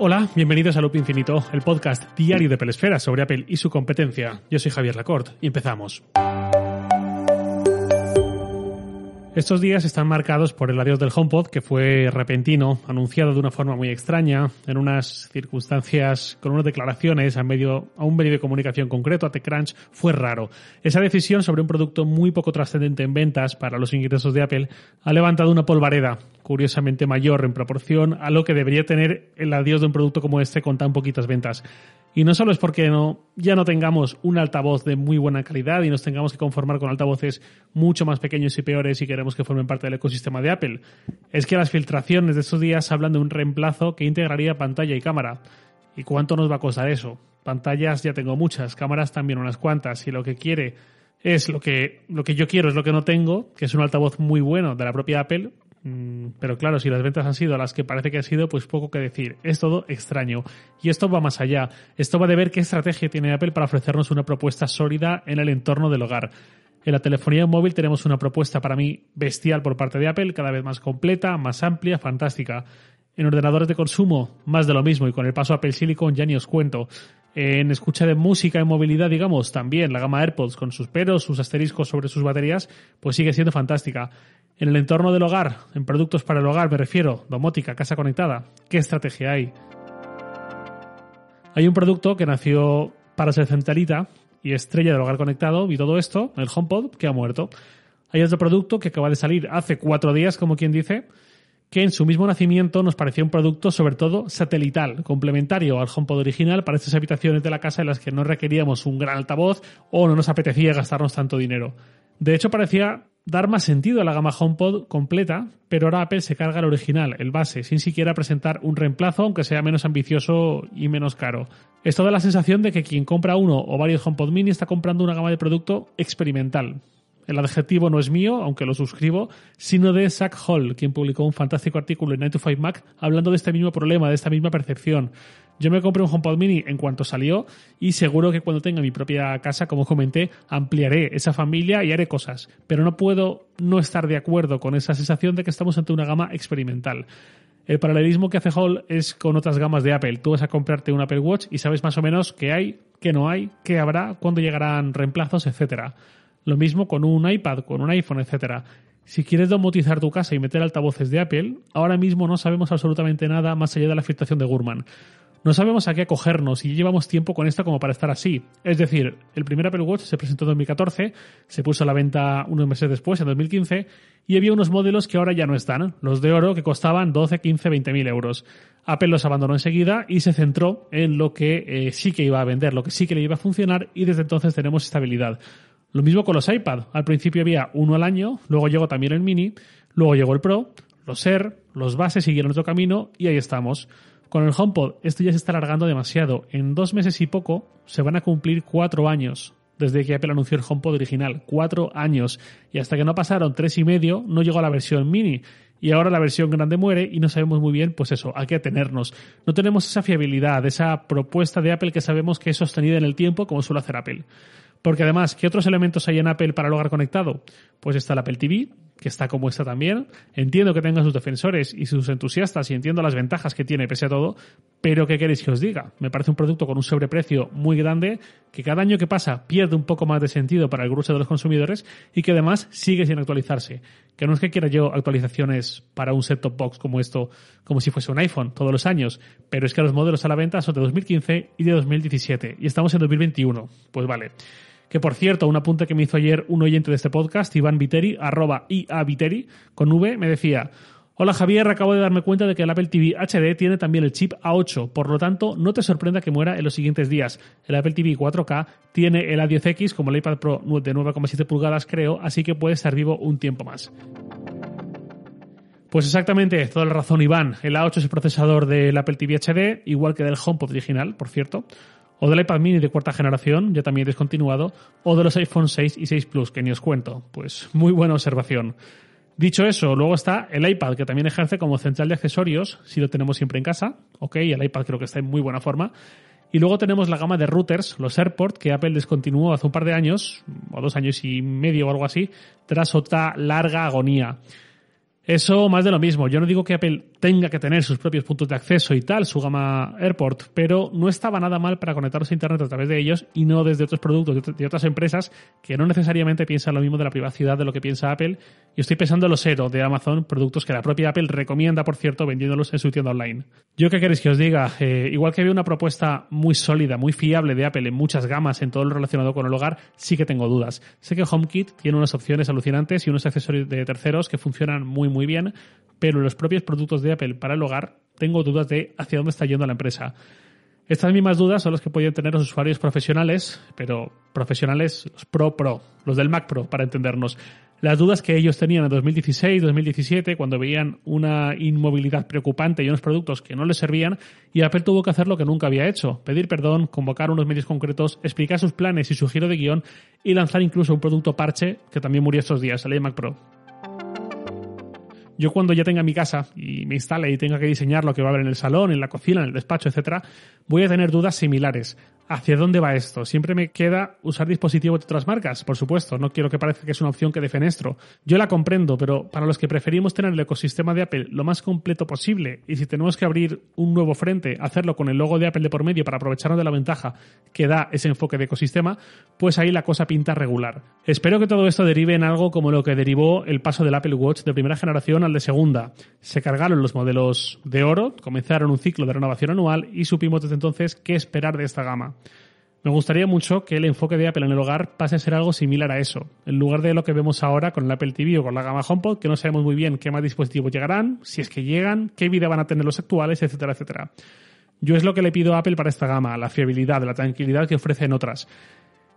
Hola, bienvenidos a Loop Infinito, el podcast diario de Pelesfera sobre Apple y su competencia. Yo soy Javier Lacorte y empezamos. Estos días están marcados por el adiós del HomePod, que fue repentino, anunciado de una forma muy extraña, en unas circunstancias, con unas declaraciones a, medio, a un medio de comunicación concreto, a TechCrunch, fue raro. Esa decisión sobre un producto muy poco trascendente en ventas para los ingresos de Apple ha levantado una polvareda, curiosamente mayor en proporción a lo que debería tener el adiós de un producto como este con tan poquitas ventas. Y no solo es porque no, ya no tengamos un altavoz de muy buena calidad y nos tengamos que conformar con altavoces mucho más pequeños y peores y queremos que formen parte del ecosistema de Apple. Es que las filtraciones de estos días hablan de un reemplazo que integraría pantalla y cámara. ¿Y cuánto nos va a costar eso? Pantallas ya tengo muchas, cámaras también unas cuantas, y lo que quiere es lo que, lo que yo quiero, es lo que no tengo, que es un altavoz muy bueno de la propia Apple, pero claro, si las ventas han sido las que parece que han sido, pues poco que decir. Es todo extraño. Y esto va más allá. Esto va de ver qué estrategia tiene Apple para ofrecernos una propuesta sólida en el entorno del hogar. En la telefonía móvil tenemos una propuesta para mí bestial por parte de Apple, cada vez más completa, más amplia, fantástica. En ordenadores de consumo, más de lo mismo, y con el paso a Apple Silicon ya ni os cuento. En escucha de música y movilidad, digamos, también la gama AirPods con sus peros, sus asteriscos sobre sus baterías, pues sigue siendo fantástica. En el entorno del hogar, en productos para el hogar, me refiero, domótica, casa conectada, ¿qué estrategia hay? Hay un producto que nació para ser centralita y estrella del hogar conectado y todo esto, el HomePod, que ha muerto. Hay otro producto que acaba de salir hace cuatro días, como quien dice, que en su mismo nacimiento nos parecía un producto sobre todo satelital, complementario al HomePod original para estas habitaciones de la casa en las que no requeríamos un gran altavoz o no nos apetecía gastarnos tanto dinero. De hecho, parecía dar más sentido a la gama HomePod completa, pero ahora Apple se carga el original, el base, sin siquiera presentar un reemplazo, aunque sea menos ambicioso y menos caro. Esto da la sensación de que quien compra uno o varios HomePod mini está comprando una gama de producto experimental. El adjetivo no es mío, aunque lo suscribo, sino de Zach Hall, quien publicó un fantástico artículo en 9 to 5 Mac hablando de este mismo problema, de esta misma percepción. Yo me compré un HomePod mini en cuanto salió y seguro que cuando tenga mi propia casa, como comenté, ampliaré esa familia y haré cosas. Pero no puedo no estar de acuerdo con esa sensación de que estamos ante una gama experimental. El paralelismo que hace Hall es con otras gamas de Apple. Tú vas a comprarte un Apple Watch y sabes más o menos qué hay, qué no hay, qué habrá, cuándo llegarán reemplazos, etcétera. Lo mismo con un iPad, con un iPhone, etcétera. Si quieres domotizar tu casa y meter altavoces de Apple, ahora mismo no sabemos absolutamente nada más allá de la filtración de Gurman. No sabemos a qué acogernos y llevamos tiempo con esto como para estar así. Es decir, el primer Apple Watch se presentó en 2014, se puso a la venta unos meses después, en 2015, y había unos modelos que ahora ya no están, los de oro que costaban 12, 15, 20 mil euros. Apple los abandonó enseguida y se centró en lo que eh, sí que iba a vender, lo que sí que le iba a funcionar y desde entonces tenemos estabilidad. Lo mismo con los iPad. Al principio había uno al año, luego llegó también el mini, luego llegó el Pro, los Air, los bases siguieron otro camino y ahí estamos. Con el HomePod esto ya se está alargando demasiado. En dos meses y poco se van a cumplir cuatro años desde que Apple anunció el HomePod original. Cuatro años. Y hasta que no pasaron tres y medio no llegó la versión mini. Y ahora la versión grande muere y no sabemos muy bien, pues eso, a qué atenernos. No tenemos esa fiabilidad, esa propuesta de Apple que sabemos que es sostenida en el tiempo como suele hacer Apple. Porque además, ¿qué otros elementos hay en Apple para el hogar conectado? Pues está el Apple TV, que está como está también. Entiendo que tenga sus defensores y sus entusiastas y entiendo las ventajas que tiene pese a todo, pero ¿qué queréis que os diga? Me parece un producto con un sobreprecio muy grande que cada año que pasa pierde un poco más de sentido para el grueso de los consumidores y que además sigue sin actualizarse. Que no es que quiera yo actualizaciones para un set-top box como esto, como si fuese un iPhone todos los años, pero es que los modelos a la venta son de 2015 y de 2017 y estamos en 2021. Pues vale. Que por cierto, un apunte que me hizo ayer un oyente de este podcast, Iván Viteri, arroba IA Viteri, con V, me decía, Hola Javier, acabo de darme cuenta de que el Apple TV HD tiene también el chip A8, por lo tanto no te sorprenda que muera en los siguientes días. El Apple TV 4K tiene el A10X como el iPad Pro de 9,7 pulgadas creo, así que puede estar vivo un tiempo más. Pues exactamente, toda la razón Iván. El A8 es el procesador del Apple TV HD, igual que del HomePod original, por cierto o del iPad mini de cuarta generación, ya también descontinuado, o de los iPhone 6 y 6 Plus, que ni os cuento. Pues muy buena observación. Dicho eso, luego está el iPad, que también ejerce como central de accesorios, si lo tenemos siempre en casa. Ok, el iPad creo que está en muy buena forma. Y luego tenemos la gama de routers, los AirPort, que Apple descontinuó hace un par de años, o dos años y medio o algo así, tras otra larga agonía. Eso más de lo mismo. Yo no digo que Apple tenga que tener sus propios puntos de acceso y tal, su gama AirPort, pero no estaba nada mal para conectarse a Internet a través de ellos y no desde otros productos de otras empresas que no necesariamente piensan lo mismo de la privacidad de lo que piensa Apple. Y estoy pensando en los Zero de Amazon, productos que la propia Apple recomienda, por cierto, vendiéndolos en su tienda online. Yo qué queréis que os diga, eh, igual que veo una propuesta muy sólida, muy fiable de Apple en muchas gamas, en todo lo relacionado con el hogar, sí que tengo dudas. Sé que HomeKit tiene unas opciones alucinantes y unos accesorios de terceros que funcionan muy muy bien, pero los propios productos de Apple para el hogar tengo dudas de hacia dónde está yendo la empresa. Estas mismas dudas son las que podían tener los usuarios profesionales, pero profesionales los Pro Pro, los del Mac Pro, para entendernos. Las dudas que ellos tenían en 2016, 2017, cuando veían una inmovilidad preocupante y unos productos que no les servían, y Apple tuvo que hacer lo que nunca había hecho, pedir perdón, convocar unos medios concretos, explicar sus planes y su giro de guion, y lanzar incluso un producto parche que también murió estos días, el iMac Pro. Yo cuando ya tenga mi casa y me instale y tenga que diseñar lo que va a haber en el salón, en la cocina, en el despacho, etcétera, voy a tener dudas similares. ¿Hacia dónde va esto? Siempre me queda usar dispositivos de otras marcas, por supuesto. No quiero que parezca que es una opción que defenestro. Yo la comprendo, pero para los que preferimos tener el ecosistema de Apple lo más completo posible, y si tenemos que abrir un nuevo frente, hacerlo con el logo de Apple de por medio para aprovecharnos de la ventaja que da ese enfoque de ecosistema, pues ahí la cosa pinta regular. Espero que todo esto derive en algo como lo que derivó el paso del Apple Watch de primera generación al de segunda. Se cargaron los modelos de oro, comenzaron un ciclo de renovación anual y supimos desde entonces qué esperar de esta gama. Me gustaría mucho que el enfoque de Apple en el hogar pase a ser algo similar a eso, en lugar de lo que vemos ahora con el Apple TV o con la gama HomePod, que no sabemos muy bien qué más dispositivos llegarán, si es que llegan, qué vida van a tener los actuales, etcétera, etcétera. Yo es lo que le pido a Apple para esta gama, la fiabilidad, la tranquilidad que ofrece en otras.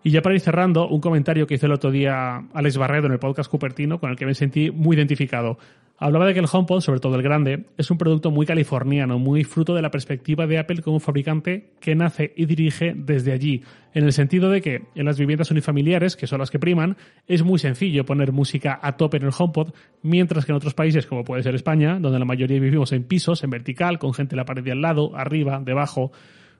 Y ya para ir cerrando, un comentario que hizo el otro día Alex Barredo en el podcast Cupertino, con el que me sentí muy identificado. Hablaba de que el HomePod, sobre todo el grande, es un producto muy californiano, muy fruto de la perspectiva de Apple como fabricante que nace y dirige desde allí, en el sentido de que en las viviendas unifamiliares, que son las que priman, es muy sencillo poner música a tope en el HomePod, mientras que en otros países, como puede ser España, donde la mayoría vivimos en pisos, en vertical, con gente en la pared de al lado, arriba, debajo,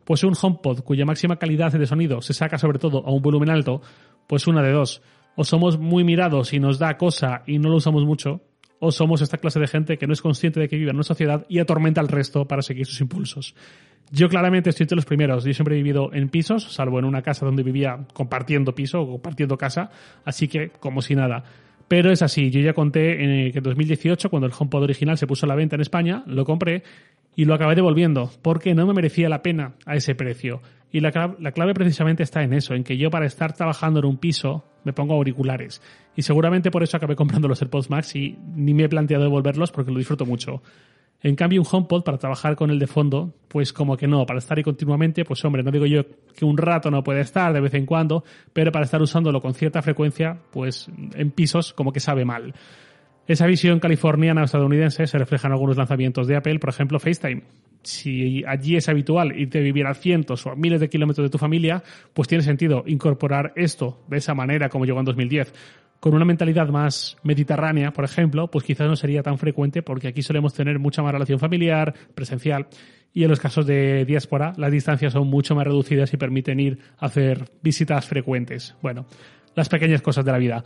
pues un HomePod cuya máxima calidad de sonido se saca sobre todo a un volumen alto, pues una de dos. O somos muy mirados y nos da cosa y no lo usamos mucho, o somos esta clase de gente que no es consciente de que vive en una sociedad y atormenta al resto para seguir sus impulsos. Yo claramente estoy entre los primeros. Yo siempre he vivido en pisos, salvo en una casa donde vivía compartiendo piso o compartiendo casa, así que como si nada. Pero es así, yo ya conté en que en 2018, cuando el HomePod original se puso a la venta en España, lo compré y lo acabé devolviendo, porque no me merecía la pena a ese precio. Y la clave, la clave precisamente está en eso, en que yo para estar trabajando en un piso me pongo auriculares. Y seguramente por eso acabé comprando los AirPods Max y ni me he planteado devolverlos porque lo disfruto mucho. En cambio, un HomePod para trabajar con el de fondo, pues como que no, para estar ahí continuamente, pues hombre, no digo yo que un rato no puede estar de vez en cuando, pero para estar usándolo con cierta frecuencia, pues en pisos como que sabe mal. Esa visión californiana estadounidense se refleja en algunos lanzamientos de Apple, por ejemplo FaceTime. Si allí es habitual irte a vivir a cientos o a miles de kilómetros de tu familia, pues tiene sentido incorporar esto de esa manera como llegó en 2010. Con una mentalidad más mediterránea, por ejemplo, pues quizás no sería tan frecuente porque aquí solemos tener mucha más relación familiar, presencial, y en los casos de diáspora las distancias son mucho más reducidas y permiten ir a hacer visitas frecuentes. Bueno, las pequeñas cosas de la vida.